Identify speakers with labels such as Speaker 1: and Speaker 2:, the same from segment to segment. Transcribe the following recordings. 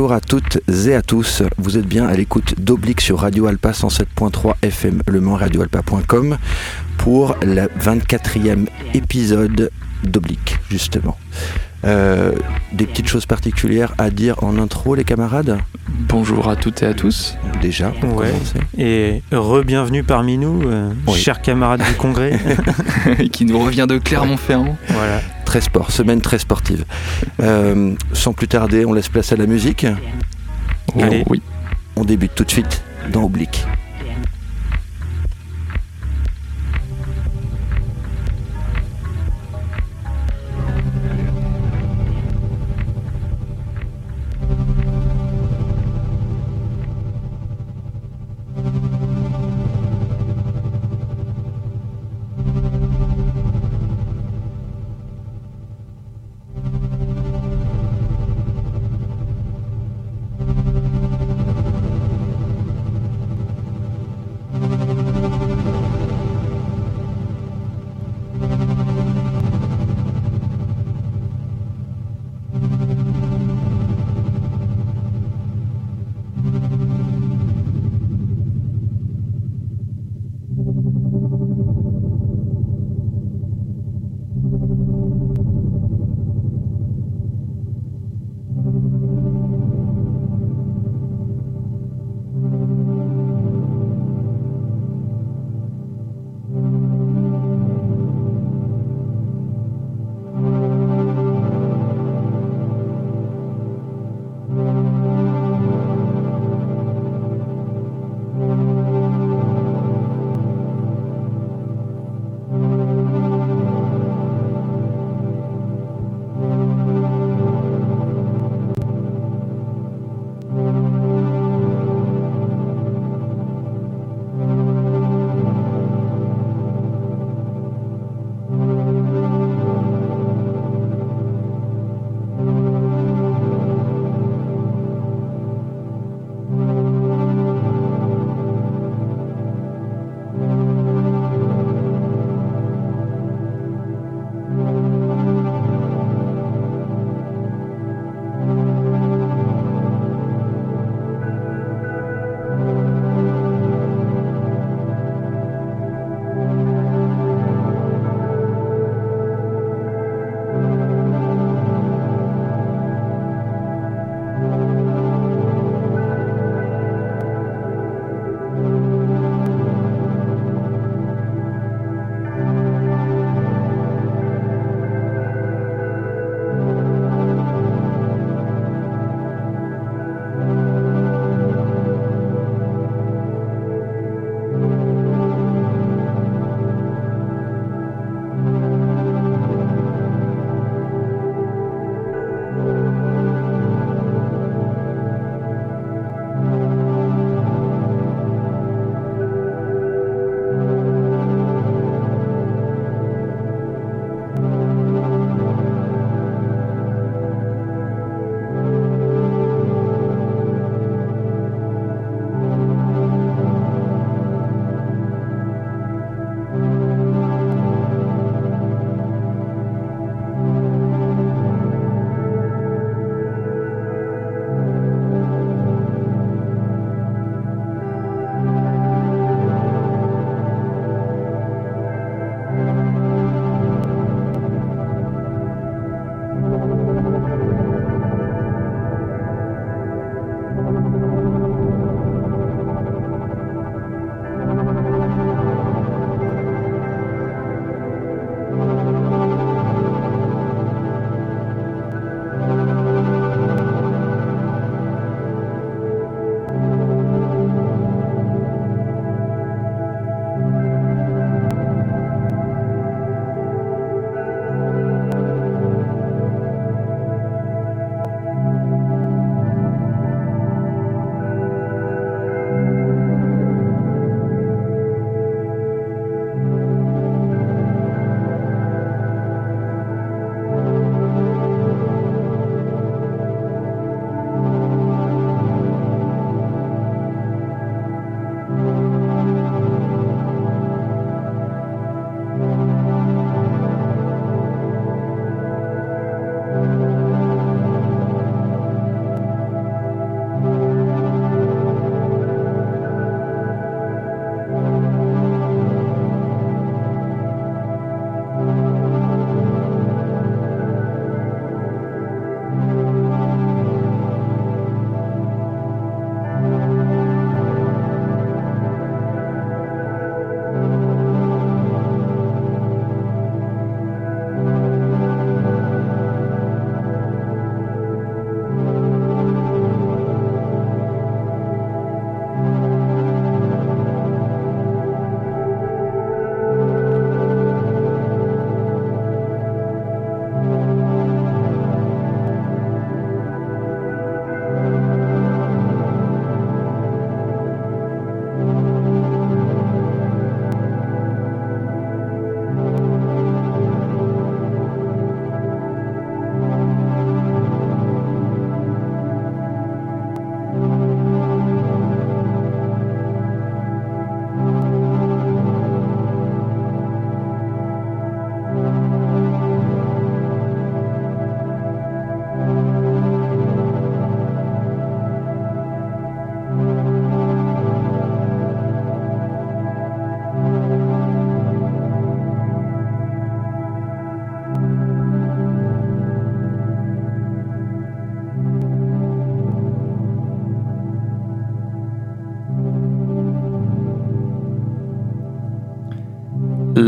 Speaker 1: Bonjour à toutes et à tous. Vous êtes bien à l'écoute d'Oblique sur Radio Alpa 107.3 FM Le Mans, radioalpa.com pour le 24e épisode d'Oblique, justement. Euh, des petites choses particulières à dire en intro, les camarades
Speaker 2: Bonjour à toutes et à tous.
Speaker 1: Déjà, pour
Speaker 3: Ouais.
Speaker 1: commencer.
Speaker 3: Et re-bienvenue parmi nous, euh,
Speaker 1: Oui.
Speaker 3: chers camarades du congrès.
Speaker 2: qui nous revient de Clermont-Ferrand.
Speaker 3: voilà.
Speaker 1: Très sport, semaine très sportive. Euh, sans plus tarder, on laisse place à la musique.
Speaker 2: Oh,
Speaker 3: Allez.
Speaker 2: oui.
Speaker 1: On débute tout de suite dans Oblique.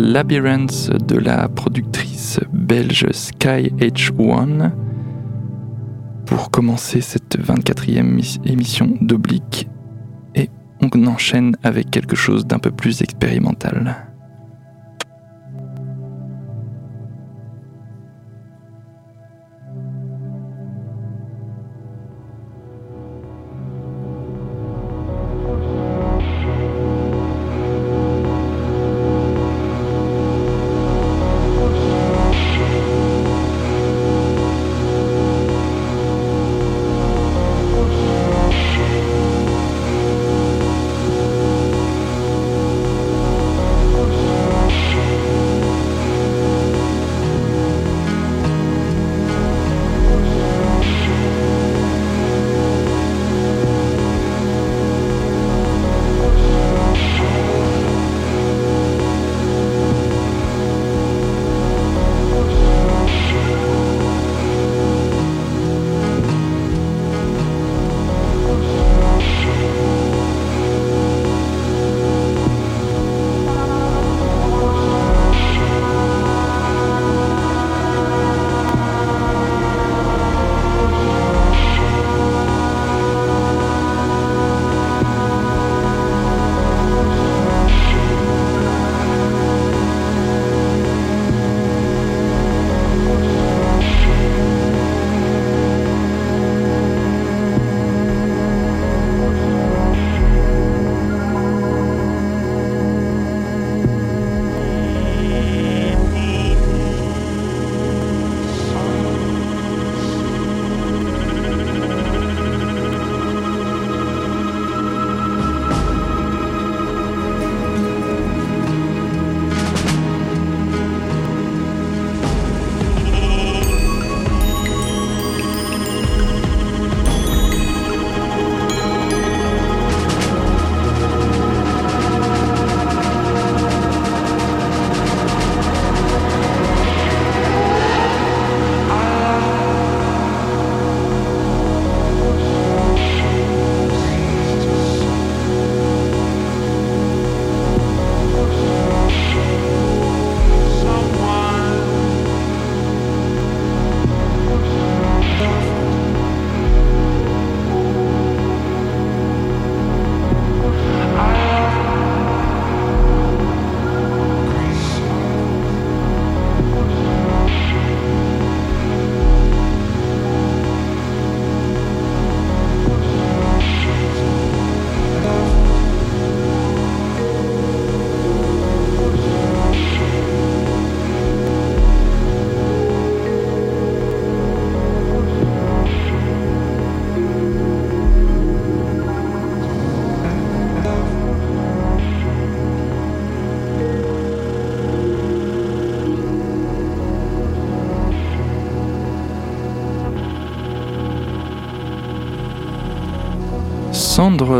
Speaker 2: Labyrinth de la productrice belge Sky H1 pour commencer cette 24e émission d'Oblique et on enchaîne avec quelque chose d'un peu plus expérimental.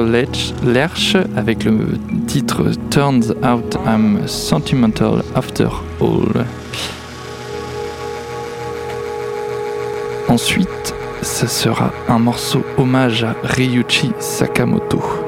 Speaker 2: Lerch avec le titre Turns Out I'm Sentimental After All. Ensuite, ce sera un morceau hommage à Ryuichi Sakamoto.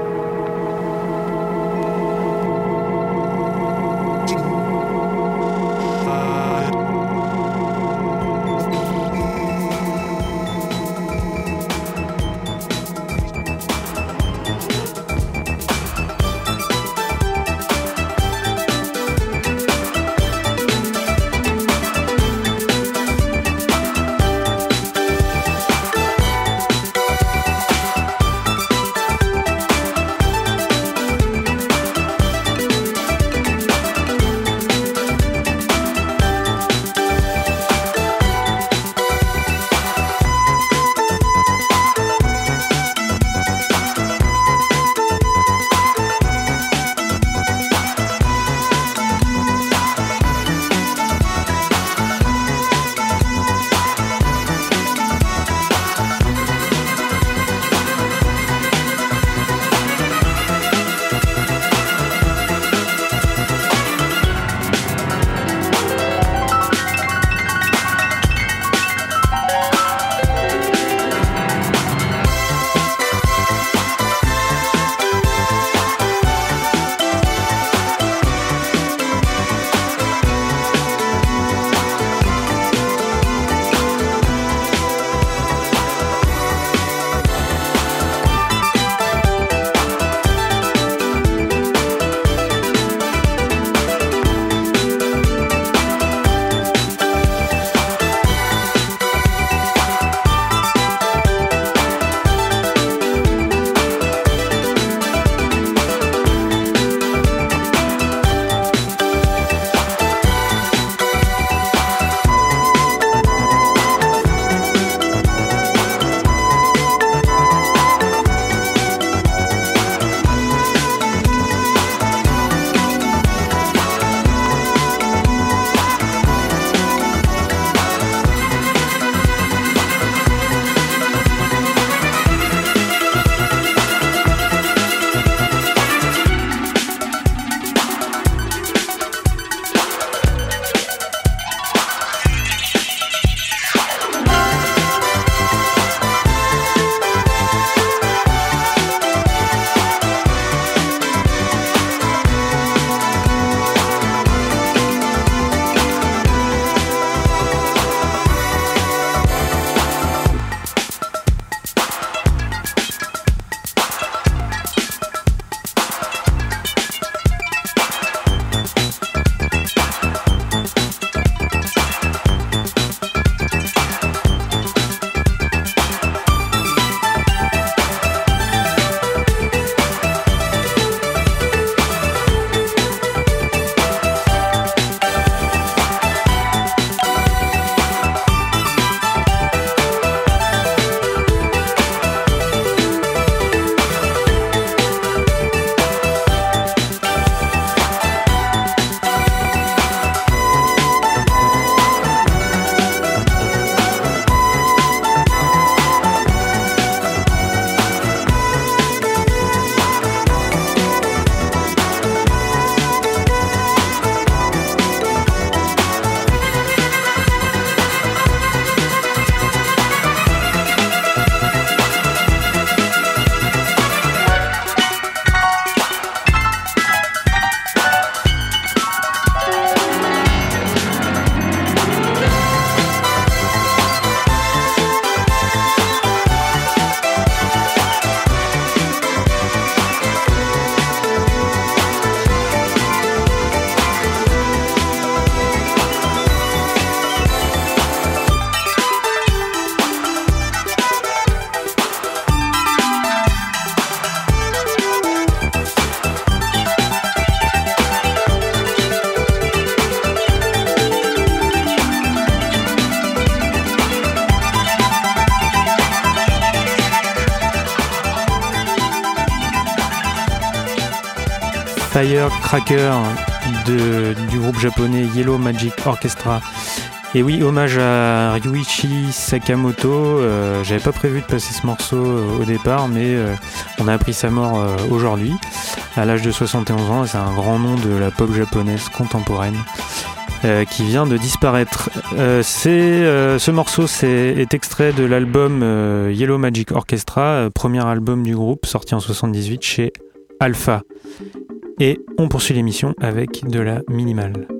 Speaker 3: De, du groupe japonais Yellow Magic Orchestra. Et oui, hommage à Ryuichi Sakamoto. Euh, j'avais pas prévu de passer ce morceau euh, au départ, mais euh, on a appris sa mort aujourd'hui, à l'âge de 71 ans. C'est un grand nom de la pop japonaise contemporaine. qui vient de disparaître. ce morceau est extrait de l'album Yellow Magic Orchestra, premier album du groupe sorti en 78 chez Alpha. Et on poursuit l'émission avec de la minimale.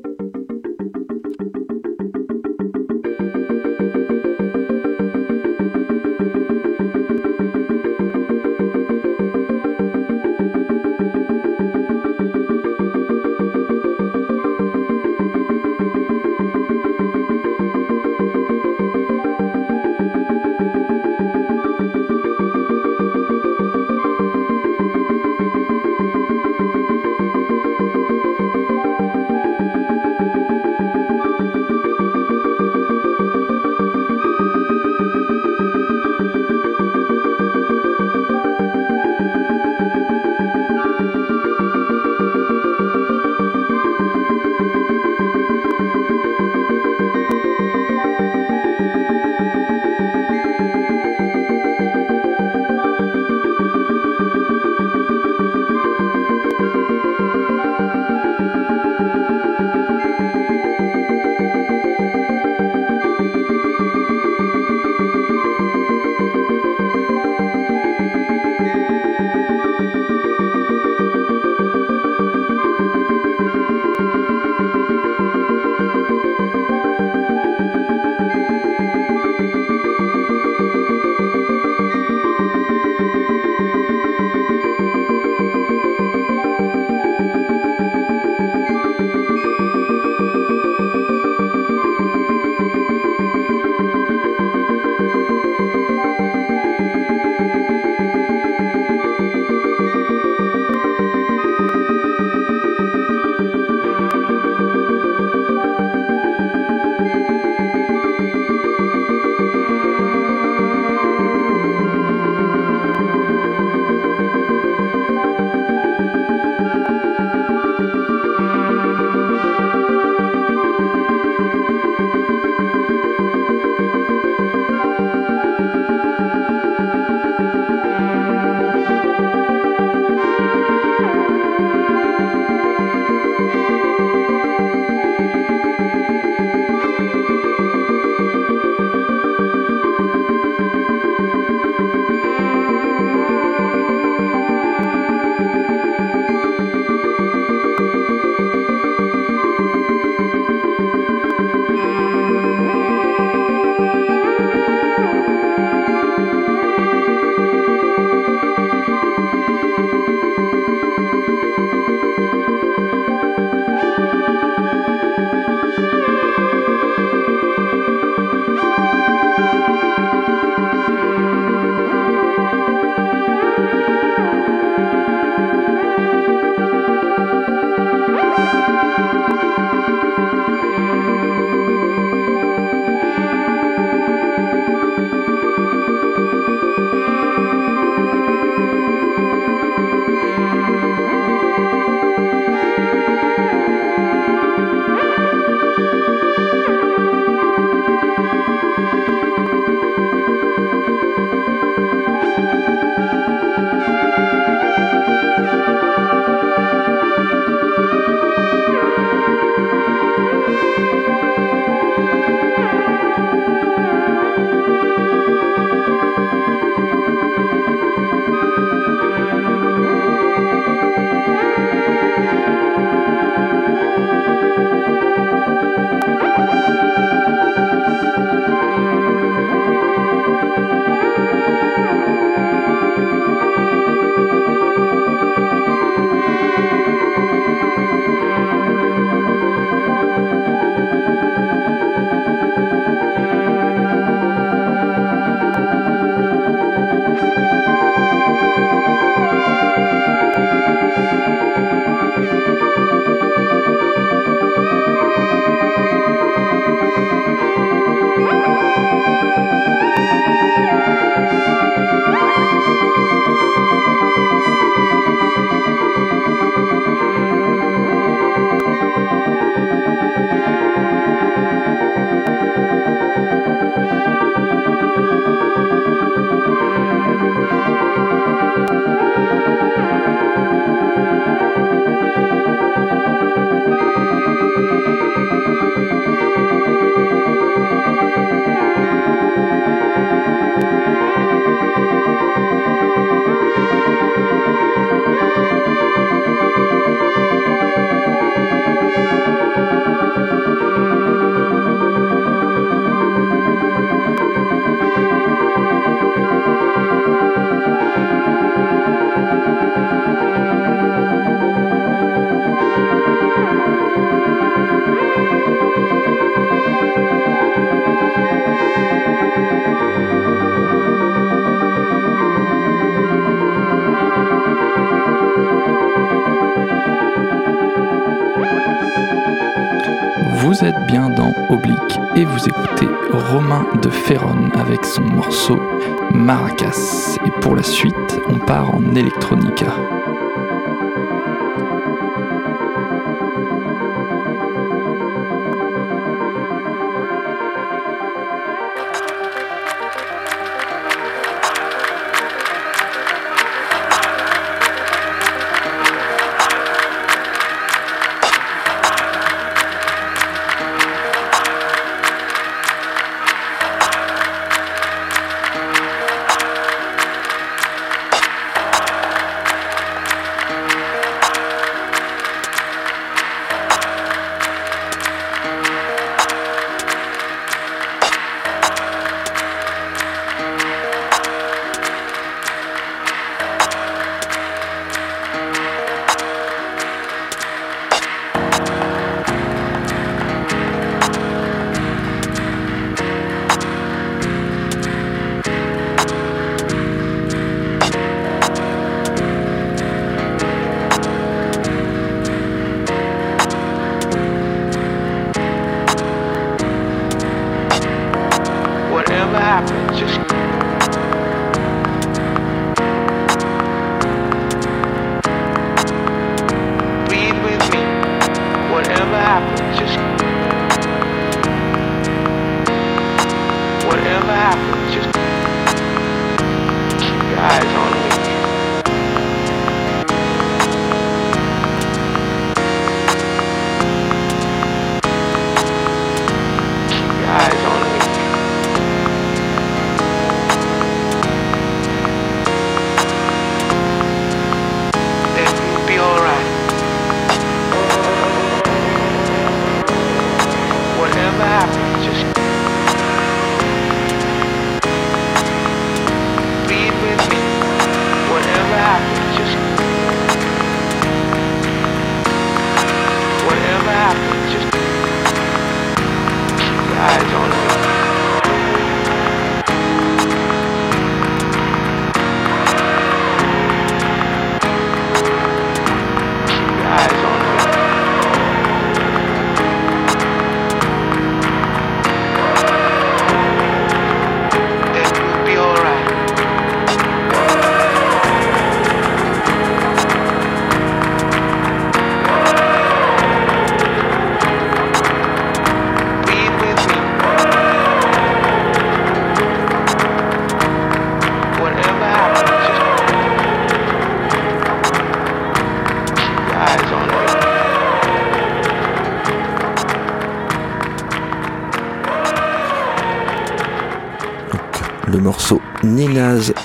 Speaker 4: Pour la suite, on part en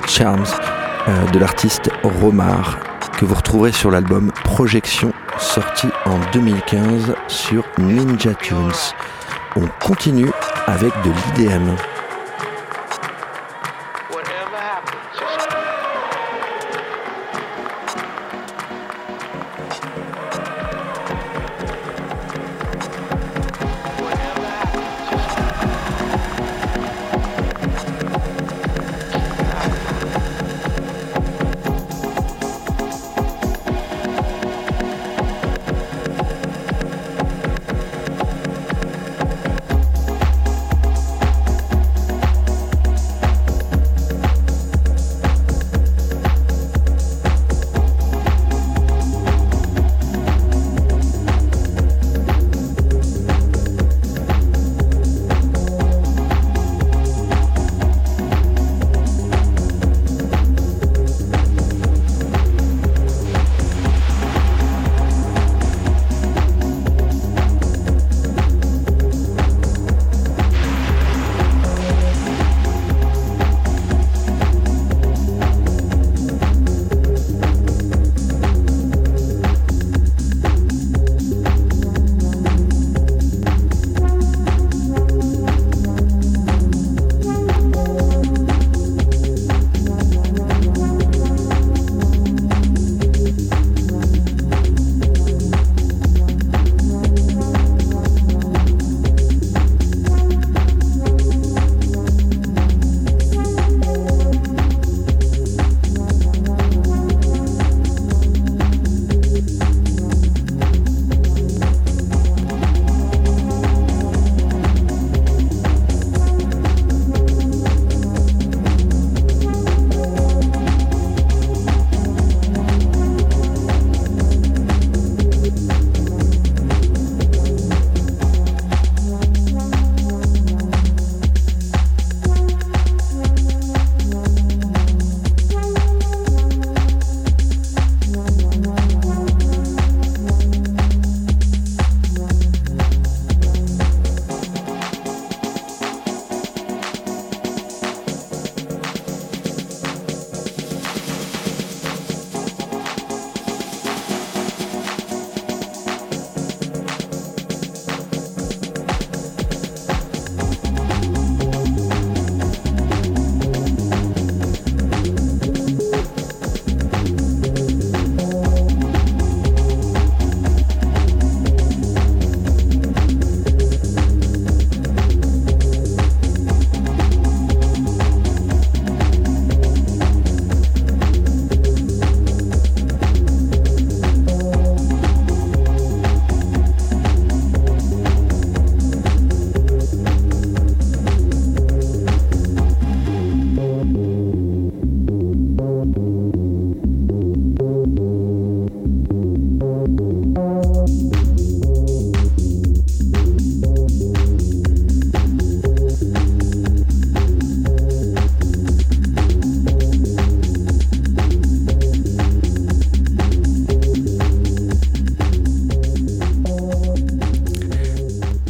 Speaker 1: Charms euh, de l'artiste Romar que vous retrouverez sur l'album Projection sorti en 2015 sur Ninja Tunes. On continue avec de l'IDM.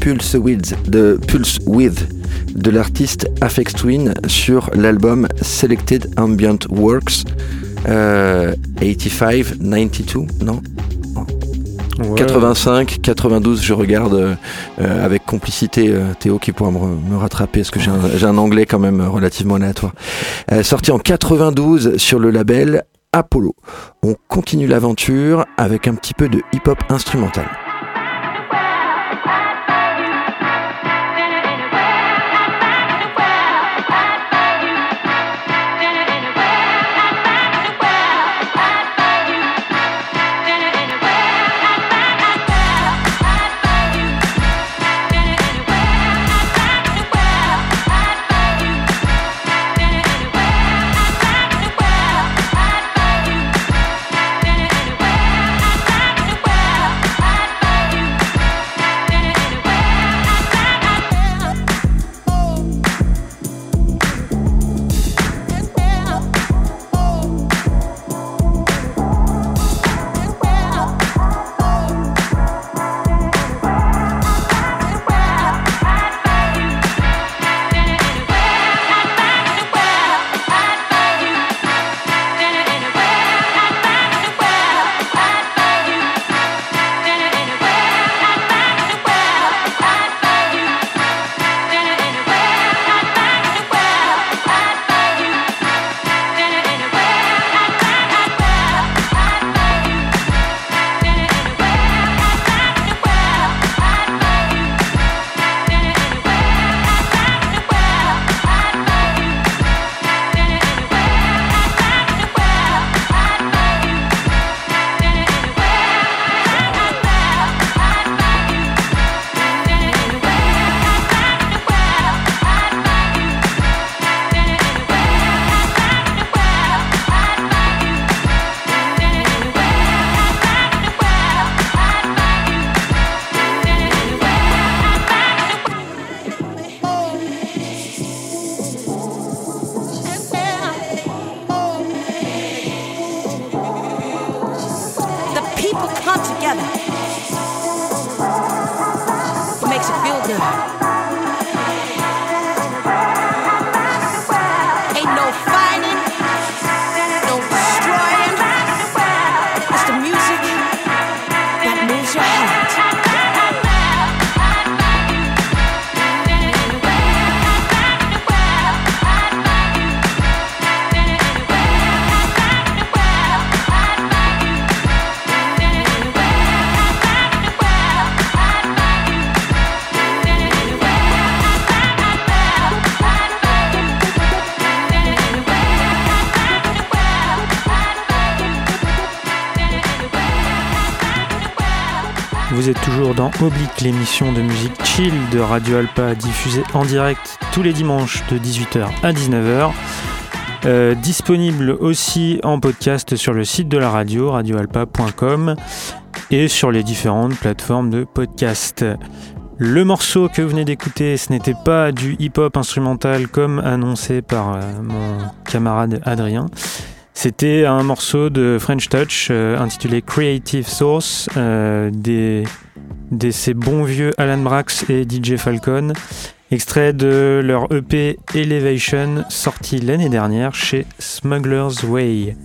Speaker 1: Pulse With de Pulse With de l'artiste Afex Twin sur l'album Selected Ambient Works 85, 92, non? 85, 92, je regarde euh, avec complicité euh, Théo qui pourra me, rattraper parce que j'ai un, anglais quand même relativement aléatoire. Euh, sorti en 92 sur le label Apollo. On continue l'aventure avec un petit peu de hip-hop instrumental.
Speaker 3: Oblique, l'émission de musique chill de Radio Alpa diffusée en direct tous les dimanches de 18h à 19h. Euh, disponible aussi en podcast sur le site de la radio, radioalpa.com et sur les différentes plateformes de podcast. Le morceau que vous venez d'écouter, ce n'était pas du hip-hop instrumental comme annoncé par euh, mon camarade Adrien. C'était un morceau de French Touch euh, intitulé Creative Source des de ces bons vieux Alan Brax et DJ Falcon, extrait de leur EP Elevation sorti l'année dernière chez Smuggler's Way.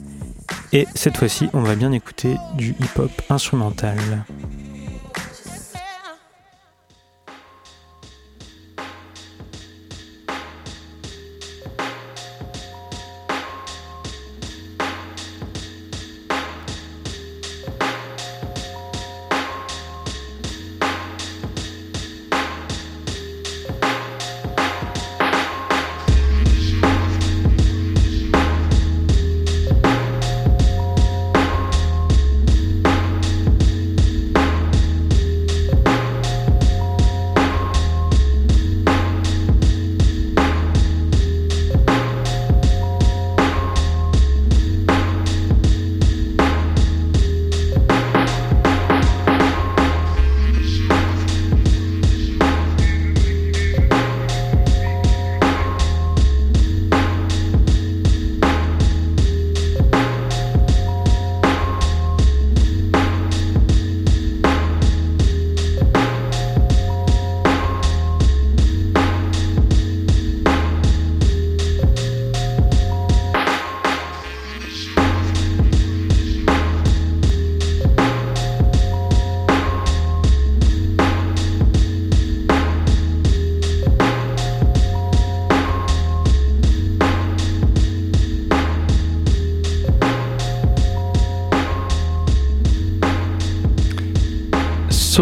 Speaker 3: Et cette fois-ci, on va bien écouter du hip-hop instrumental.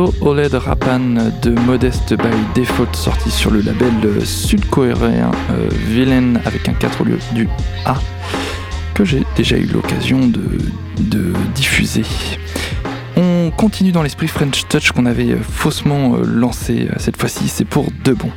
Speaker 2: Morceau OLED Rapan de Modeste by Default sorti sur le label sud-coréen euh, Villain avec un 4 au lieu du A que j'ai déjà eu l'occasion de, de, diffuser. On continue dans l'esprit French Touch qu'on avait faussement euh, lancé euh, cette fois-ci, c'est pour de bon.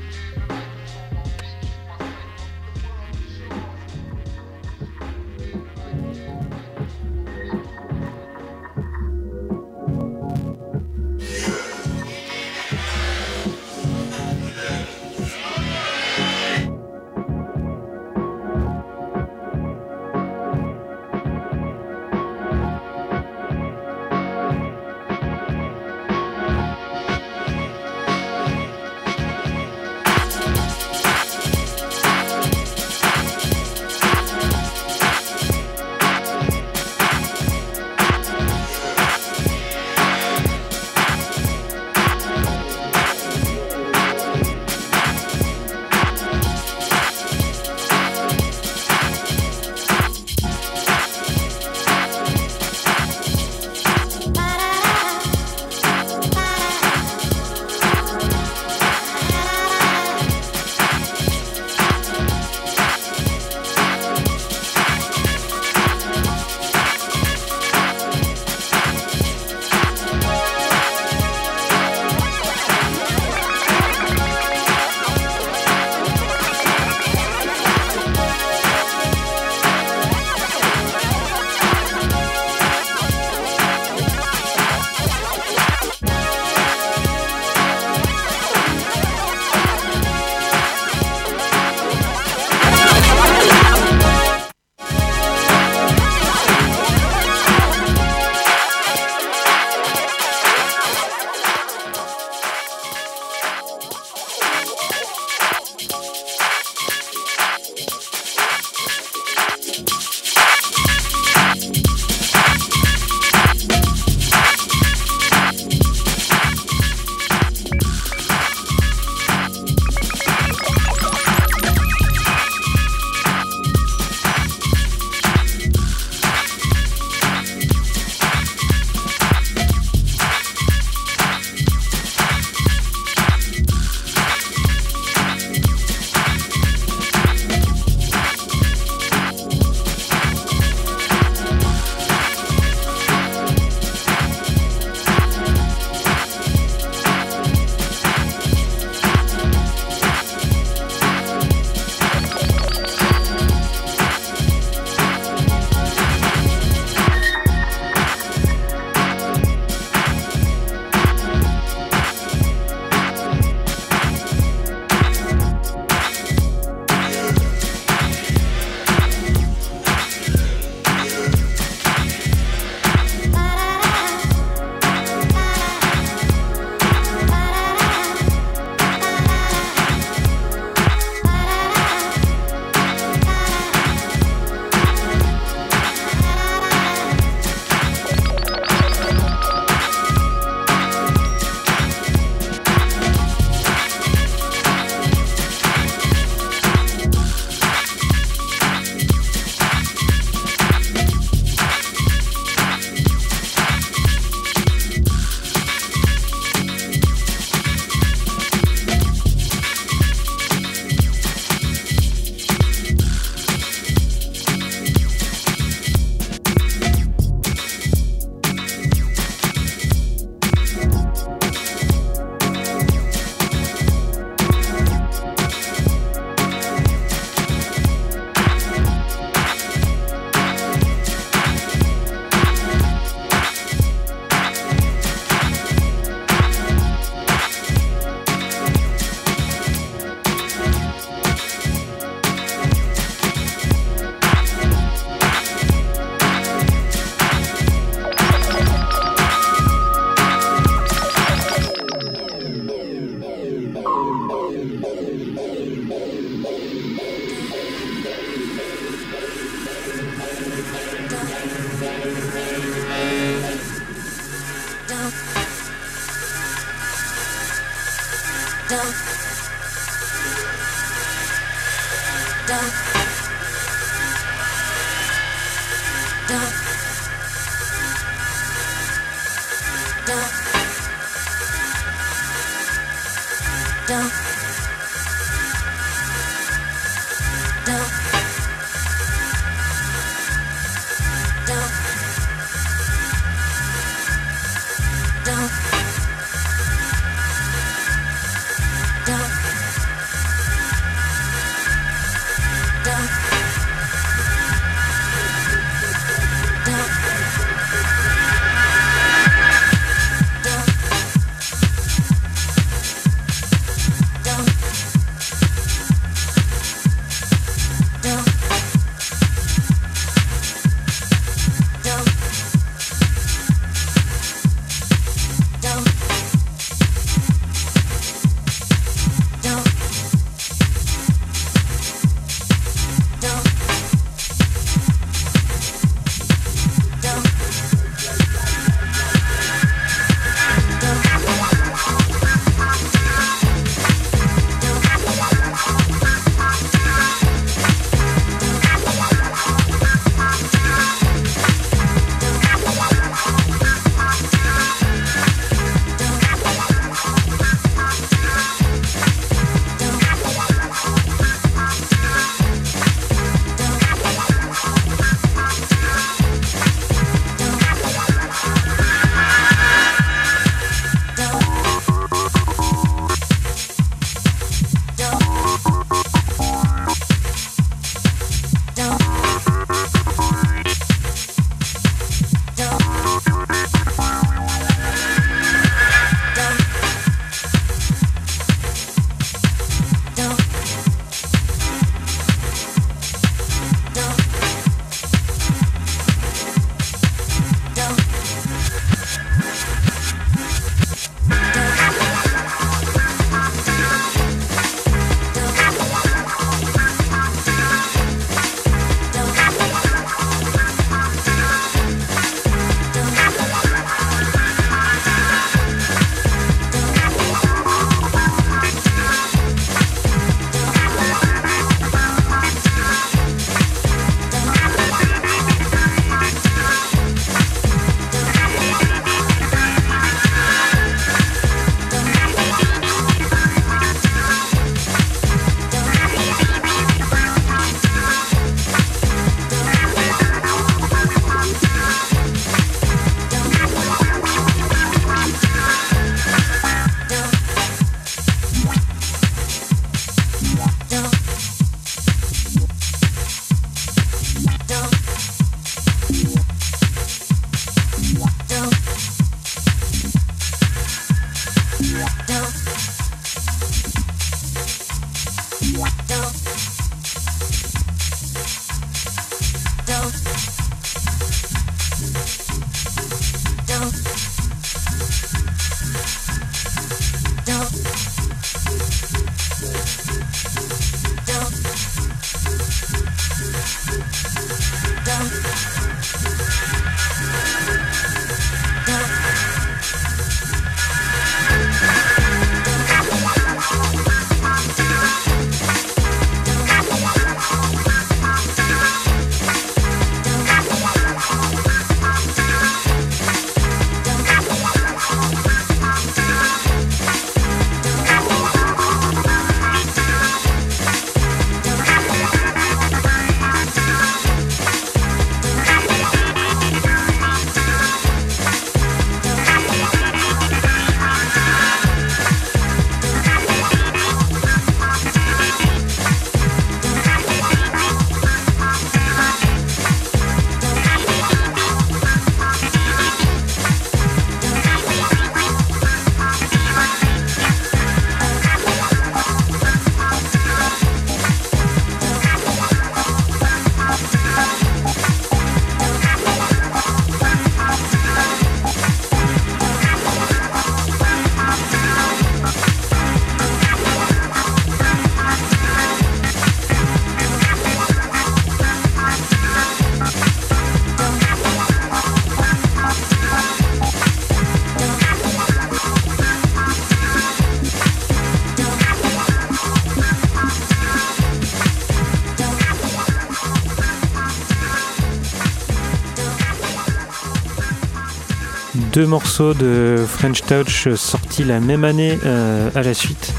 Speaker 3: Deux morceaux de French Touch sortis la même année euh, à la suite.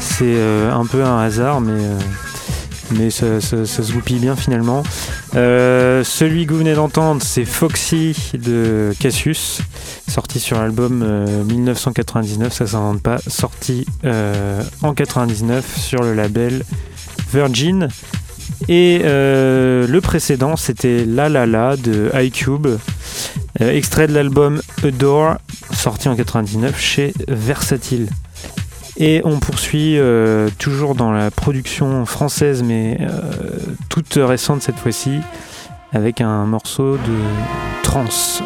Speaker 3: C'est euh, un peu un hasard, mais, euh, mais ça, se goupille bien finalement. celui que vous venez d'entendre, c'est Foxy de Cassius, sorti sur l'album 1999, ça s'invente pas, sorti en 99 sur le label Virgin. Et le précédent, c'était La La La de iCube, euh, extrait de l'album Adore, sorti en 99 chez Versatile. Et on poursuit euh, toujours dans la production française, mais euh, toute récente cette fois-ci, avec un morceau de trance.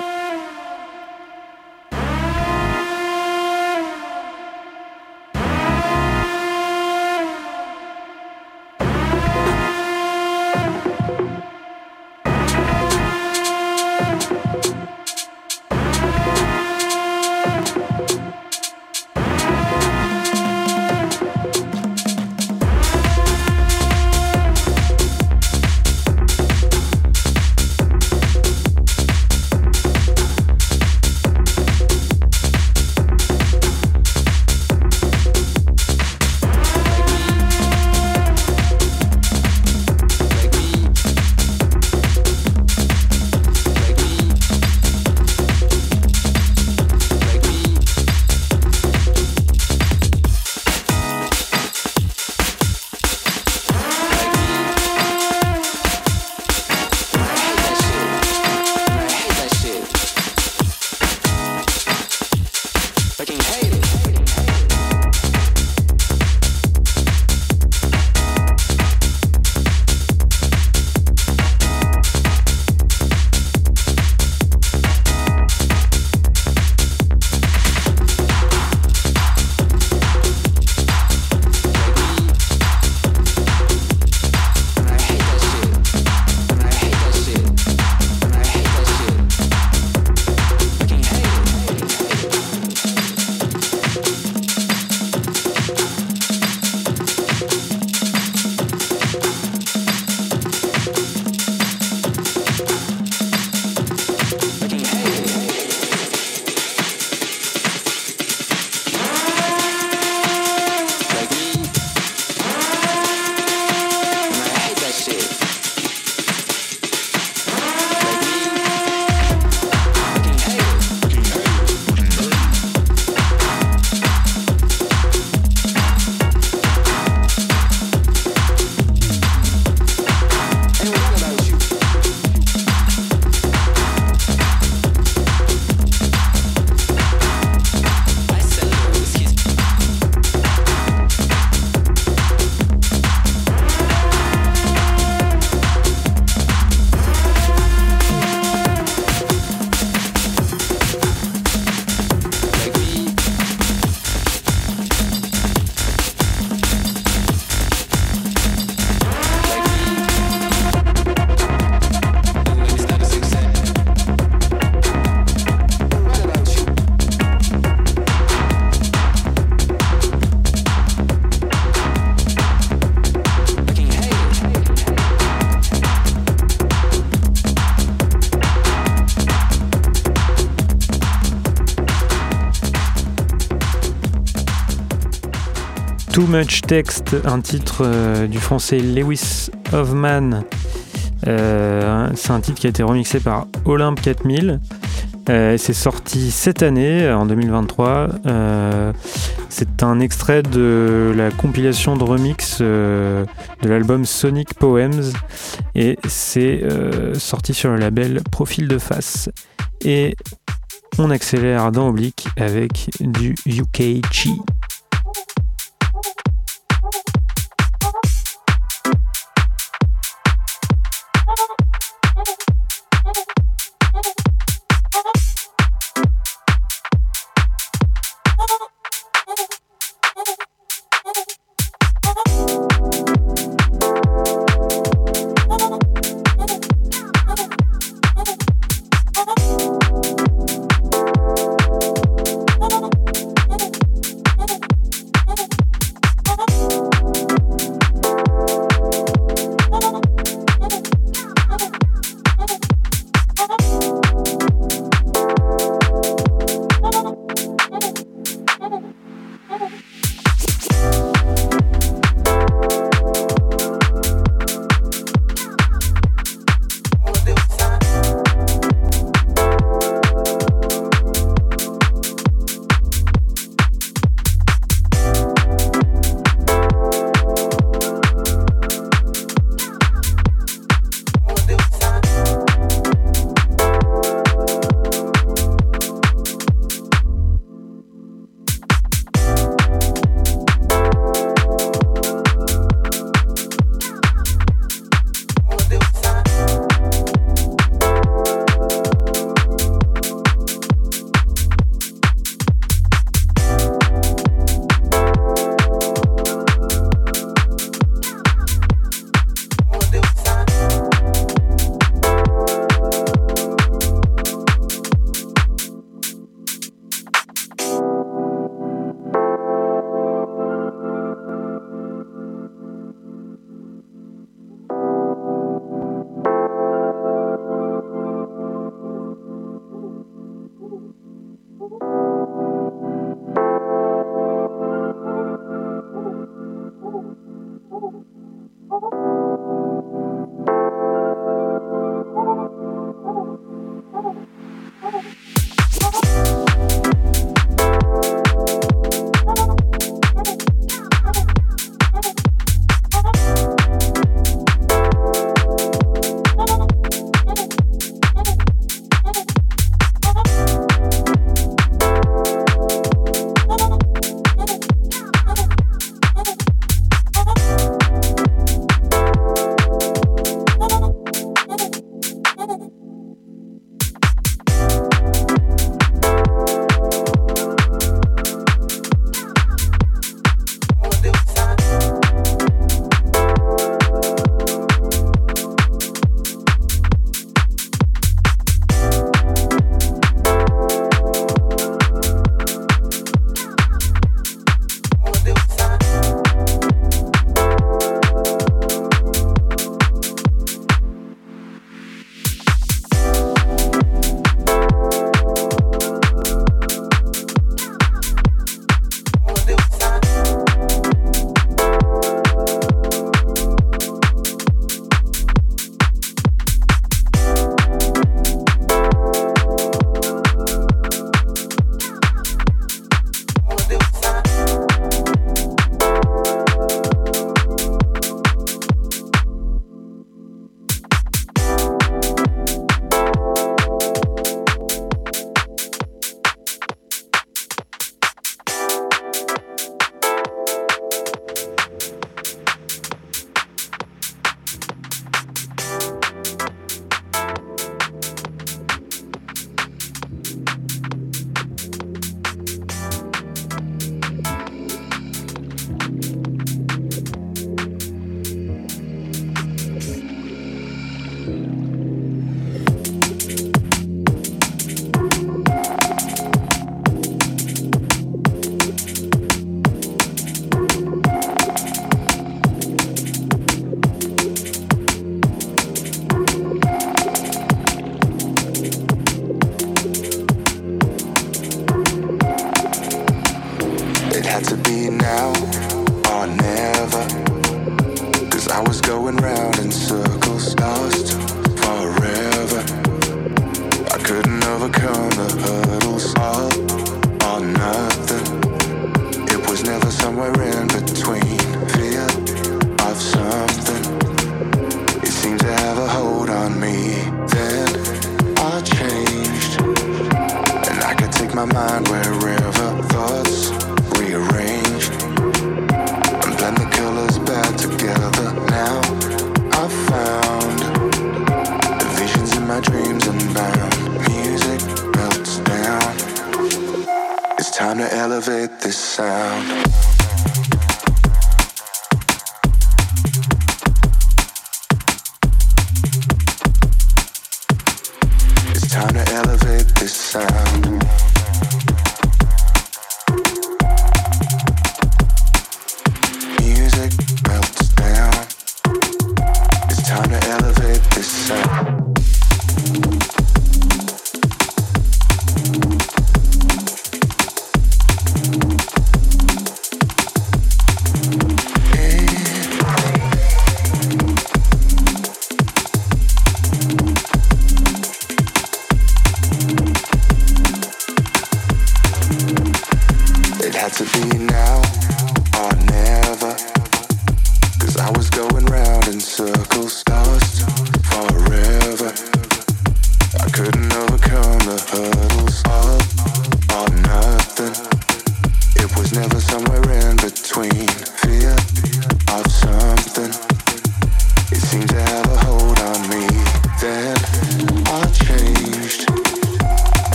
Speaker 3: Too Much Text, un titre euh, du français Lewis Hoffman. Euh, c'est un titre qui a été remixé par Olympe 4000. Euh, c'est sorti cette année, en 2023. c'est un extrait de la compilation de remix de l'album Sonic Poems et c'est sorti sur le label Profil de face. Et on accélère dans Oblique avec du UK Chi.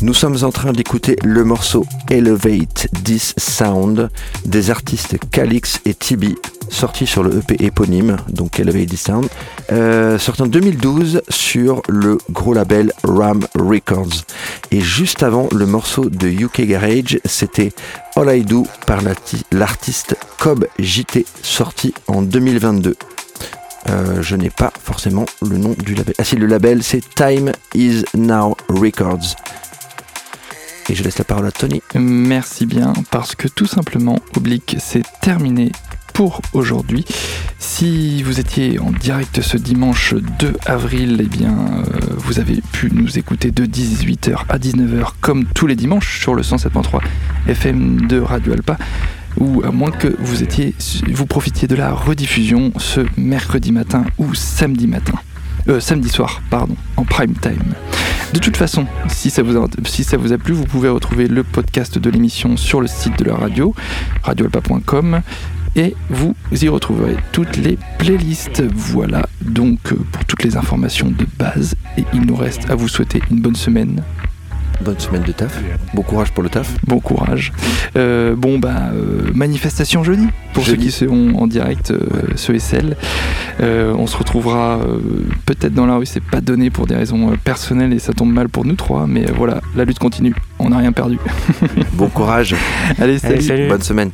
Speaker 1: Nous sommes en train d'écouter le morceau Elevate This Sound des artistes Calix et Tibi, sorti sur le EP éponyme, donc Elevate This Sound, euh, sorti en 2012 sur le gros label Ram Records. Et juste avant, le morceau de UK Garage, c'était All I Do par l'arti- l'artiste Cobb JT, sorti en 2022. Euh, je n'ai pas forcément le nom du label. Ah si, le label c'est Time Is Now Records. Et je laisse la parole à Tony.
Speaker 2: Merci bien, parce que tout simplement, Oblique, c'est terminé pour aujourd'hui. Si vous étiez en direct ce dimanche 2 avril, eh bien, euh, vous avez pu nous écouter de 18h à 19h, comme tous les dimanches, sur le 107.3 FM de Radio Alpa. Ou à moins que vous étiez, vous profitiez de la rediffusion ce mercredi matin ou samedi matin. Euh, samedi soir, pardon, en prime time. De toute façon, si ça, vous a, si ça vous a plu, vous pouvez retrouver le podcast de l'émission sur le site de la radio, radioalpa.com, et vous y retrouverez toutes les playlists. Voilà donc euh, pour toutes les informations de base, et il nous reste à vous souhaiter une bonne semaine.
Speaker 1: Bonne semaine de taf. Bon courage pour le taf.
Speaker 2: Bon courage. Euh, bon, bah, euh, manifestation jeudi, pour
Speaker 1: Jeudi.
Speaker 2: ceux qui seront en direct, euh, ceux et celles. Euh, on se retrouvera euh, peut-être dans la rue, c'est pas donné pour des raisons personnelles et ça tombe mal pour nous trois, mais voilà, la lutte continue, on n'a rien perdu.
Speaker 1: Bon courage.
Speaker 2: Allez, salut.
Speaker 3: Allez, salut.
Speaker 1: Bonne semaine.